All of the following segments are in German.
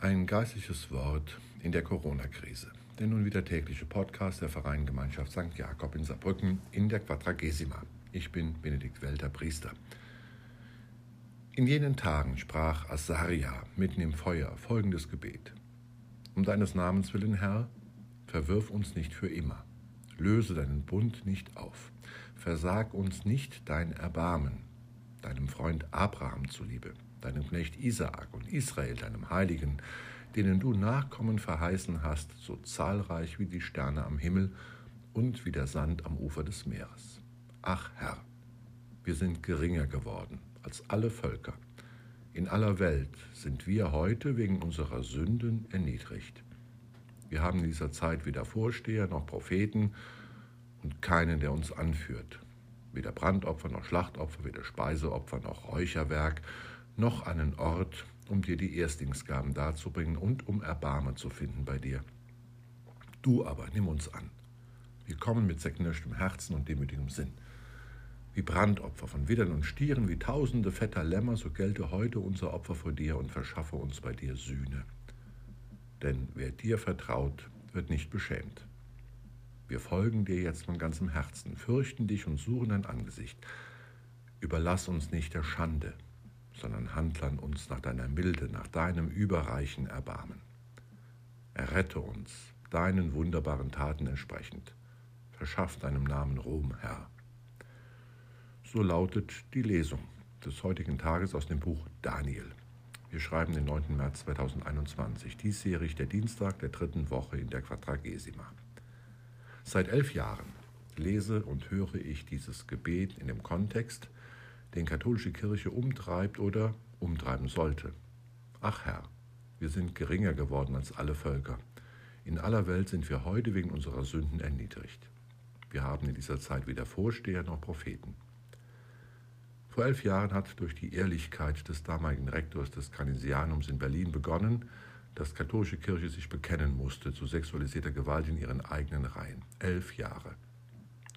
Ein geistliches Wort in der Corona-Krise. Der nun wieder tägliche Podcast der Vereingemeinschaft St. Jakob in Saarbrücken in der Quadragesima. Ich bin Benedikt Welter, Priester. In jenen Tagen sprach Asaria mitten im Feuer folgendes Gebet. Um deines Namens willen, Herr, verwirf uns nicht für immer. Löse deinen Bund nicht auf. Versag uns nicht dein Erbarmen, deinem Freund Abraham zuliebe deinem Knecht Isaak und Israel, deinem Heiligen, denen du Nachkommen verheißen hast, so zahlreich wie die Sterne am Himmel und wie der Sand am Ufer des Meeres. Ach Herr, wir sind geringer geworden als alle Völker. In aller Welt sind wir heute wegen unserer Sünden erniedrigt. Wir haben in dieser Zeit weder Vorsteher noch Propheten und keinen, der uns anführt. Weder Brandopfer noch Schlachtopfer, weder Speiseopfer noch Räucherwerk, noch einen Ort, um dir die Erstlingsgaben darzubringen und um Erbarmen zu finden bei dir. Du aber nimm uns an. Wir kommen mit zerknirschtem Herzen und demütigem Sinn. Wie Brandopfer von Widdern und Stieren, wie tausende fetter Lämmer, so gelte heute unser Opfer vor dir und verschaffe uns bei dir Sühne. Denn wer dir vertraut, wird nicht beschämt. Wir folgen dir jetzt von ganzem Herzen, fürchten dich und suchen dein Angesicht. Überlass uns nicht der Schande, sondern handle uns nach deiner Milde, nach deinem überreichen Erbarmen. Errette uns, deinen wunderbaren Taten entsprechend. Verschaff deinem Namen Ruhm, Herr. So lautet die Lesung des heutigen Tages aus dem Buch Daniel. Wir schreiben den 9. März 2021, diesjährig der Dienstag der dritten Woche in der Quadragesima. Seit elf Jahren lese und höre ich dieses Gebet in dem Kontext, den katholische Kirche umtreibt oder umtreiben sollte. Ach Herr, wir sind geringer geworden als alle Völker. In aller Welt sind wir heute wegen unserer Sünden erniedrigt. Wir haben in dieser Zeit weder Vorsteher noch Propheten. Vor elf Jahren hat durch die Ehrlichkeit des damaligen Rektors des Canisianums in Berlin begonnen, dass katholische Kirche sich bekennen musste zu sexualisierter Gewalt in ihren eigenen Reihen. Elf Jahre.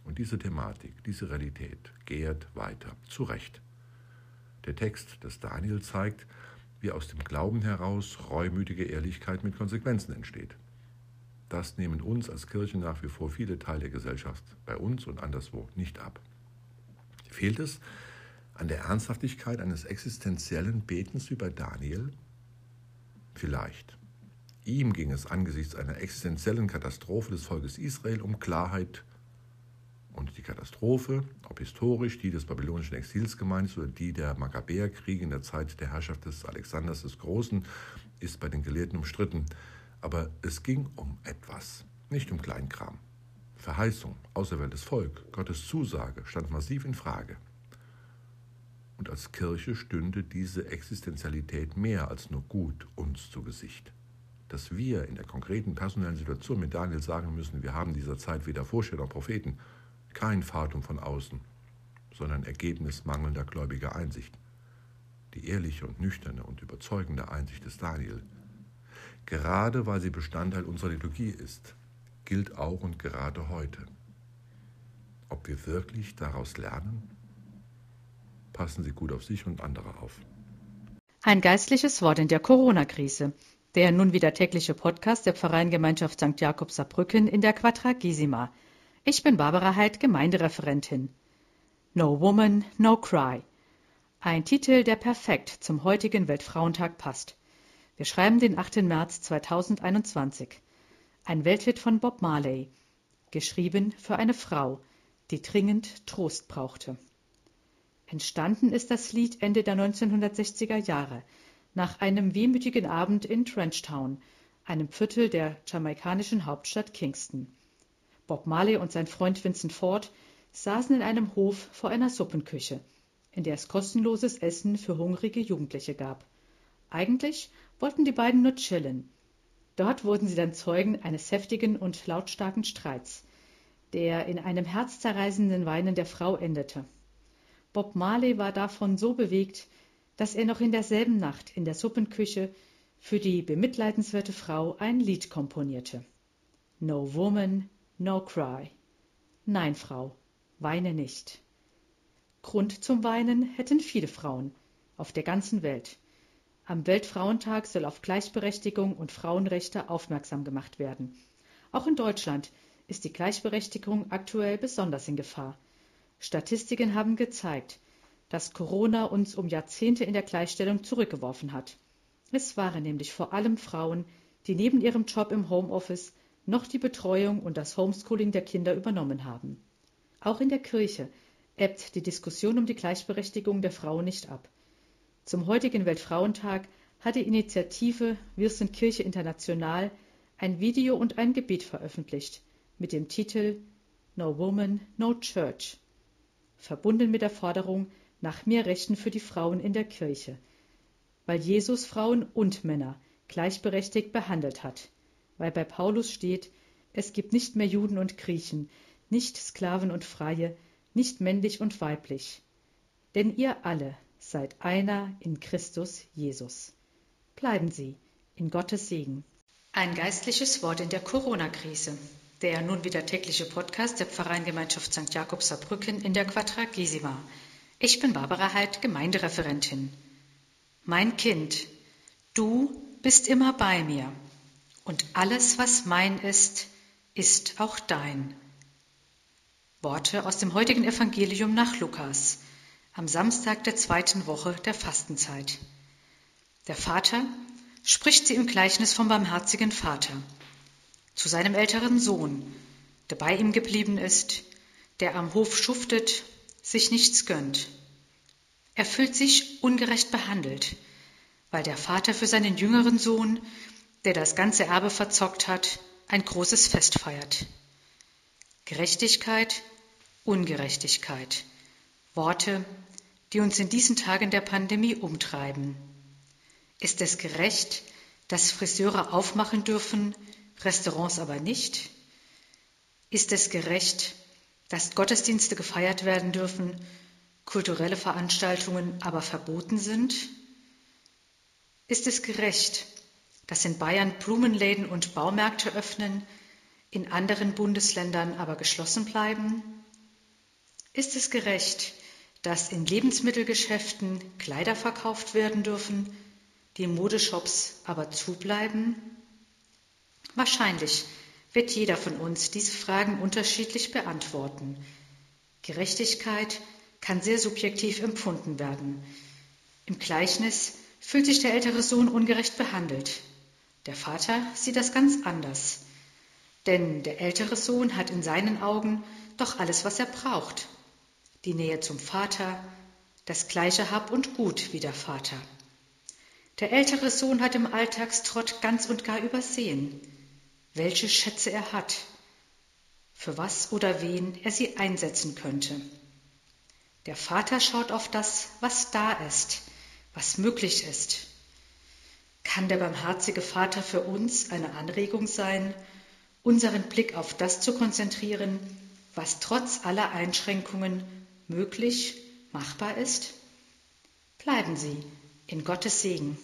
Und diese Thematik, diese Realität gärt weiter, zu Recht. Der Text des Daniel zeigt, wie aus dem Glauben heraus reumütige Ehrlichkeit mit Konsequenzen entsteht. Das nehmen uns als Kirche nach wie vor viele Teile der Gesellschaft bei uns und anderswo nicht ab. Fehlt es an der Ernsthaftigkeit eines existenziellen Betens wie bei Daniel? Vielleicht. Ihm ging es angesichts einer existenziellen Katastrophe des Volkes Israel um Klarheit und die Katastrophe, ob historisch die des babylonischen Exils gemeint ist oder die der Makkabäerkriege in der Zeit der Herrschaft des Alexanders des Großen, ist bei den Gelehrten umstritten. Aber es ging um etwas, nicht um Kleinkram. Verheißung, auserwähltes Volk, Gottes Zusage stand massiv in Frage. Und als Kirche stünde diese Existenzialität mehr als nur gut uns zu Gesicht. Dass wir in der konkreten personellen Situation mit Daniel sagen müssen, wir haben dieser Zeit weder Vorsteher noch Propheten, kein Fatum von außen, sondern Ergebnis mangelnder gläubiger Einsicht. Die ehrliche und nüchterne und überzeugende Einsicht des Daniel, gerade weil sie Bestandteil unserer Liturgie ist, gilt auch und gerade heute. Ob wir wirklich daraus lernen? Passen Sie gut auf sich und andere auf. Ein geistliches Wort in der Corona-Krise. Der nun wieder tägliche Podcast der Pfarreiengemeinschaft St. Jakob Saarbrücken in der Quadragesima. Ich bin Barbara Heid, Gemeindereferentin. No Woman, No Cry. Ein Titel, der perfekt zum heutigen Weltfrauentag passt. Wir schreiben den 8. März 2021. Ein Welthit von Bob Marley. Geschrieben für eine Frau, die dringend Trost brauchte. Entstanden ist das Lied Ende der 1960er Jahre, nach einem wehmütigen Abend in Trenchtown, einem Viertel der jamaikanischen Hauptstadt Kingston. Bob Marley und sein Freund Vincent Ford saßen in einem Hof vor einer Suppenküche, in der es kostenloses Essen für hungrige Jugendliche gab. Eigentlich wollten die beiden nur chillen. Dort wurden sie dann Zeugen eines heftigen und lautstarken Streits, der in einem herzzerreißenden Weinen der Frau endete. Bob Marley war davon so bewegt, dass er noch in derselben Nacht in der Suppenküche für die bemitleidenswerte Frau ein Lied komponierte. No Woman, No cry. Nein, Frau, weine nicht. Grund zum Weinen hätten viele Frauen auf der ganzen Welt. Am Weltfrauentag soll auf Gleichberechtigung und Frauenrechte aufmerksam gemacht werden. Auch in Deutschland ist die Gleichberechtigung aktuell besonders in Gefahr. Statistiken haben gezeigt, dass Corona uns um Jahrzehnte in der Gleichstellung zurückgeworfen hat. Es waren nämlich vor allem Frauen, die neben ihrem Job im Homeoffice noch die Betreuung und das Homeschooling der Kinder übernommen haben. Auch in der Kirche ebbt die Diskussion um die Gleichberechtigung der Frau nicht ab. Zum heutigen Weltfrauentag hat die Initiative Wir sind Kirche International ein Video und ein Gebet veröffentlicht mit dem Titel No Woman, No Church, verbunden mit der Forderung nach mehr Rechten für die Frauen in der Kirche, weil Jesus Frauen und Männer gleichberechtigt behandelt hat, weil bei Paulus steht, es gibt nicht mehr Juden und Griechen, nicht Sklaven und Freie, nicht männlich und weiblich, denn ihr alle seid einer in Christus Jesus. Bleiben Sie in Gottes Segen. Ein geistliches Wort in der Corona-Krise. Der nun wieder tägliche Podcast der Pfarreingemeinschaft St. Jakob Saarbrücken in der Quadragesima. Ich bin Barbara Heid, Gemeindereferentin. Mein Kind, du bist immer bei mir und alles, was mein ist, ist auch dein. Worte aus dem heutigen Evangelium nach Lukas, am Samstag der zweiten Woche der Fastenzeit. Der Vater spricht sie im Gleichnis vom barmherzigen Vater zu seinem älteren Sohn, der bei ihm geblieben ist, der am Hof schuftet, sich nichts gönnt. Er fühlt sich ungerecht behandelt, weil der Vater für seinen jüngeren Sohn, der das ganze Erbe verzockt hat, ein großes Fest feiert. Gerechtigkeit, Ungerechtigkeit, Worte, die uns in diesen Tagen der Pandemie umtreiben. Ist es gerecht, dass Friseure aufmachen dürfen, Restaurants aber nicht? Ist es gerecht, dass Gottesdienste gefeiert werden dürfen, kulturelle Veranstaltungen aber verboten sind? Ist es gerecht, dass in Bayern Blumenläden und Baumärkte öffnen, in anderen Bundesländern aber geschlossen bleiben? Ist es gerecht, dass in Lebensmittelgeschäften Kleider verkauft werden dürfen, die Modeshops aber zubleiben? Wahrscheinlich wird jeder von uns diese Fragen unterschiedlich beantworten. Gerechtigkeit kann sehr subjektiv empfunden werden. Im Gleichnis fühlt sich der ältere Sohn ungerecht behandelt. Der Vater sieht das ganz anders. Denn der ältere Sohn hat in seinen Augen doch alles, was er braucht. Die Nähe zum Vater, das gleiche Hab und Gut wie der Vater. Der ältere Sohn hat im Alltagstrott ganz und gar übersehen, welche Schätze er hat, für was oder wen er sie einsetzen könnte. Der Vater schaut auf das, was da ist, was möglich ist. Kann der barmherzige Vater für uns eine Anregung sein, unseren Blick auf das zu konzentrieren, was trotz aller Einschränkungen möglich, machbar ist? Bleiben Sie in Gottes Segen.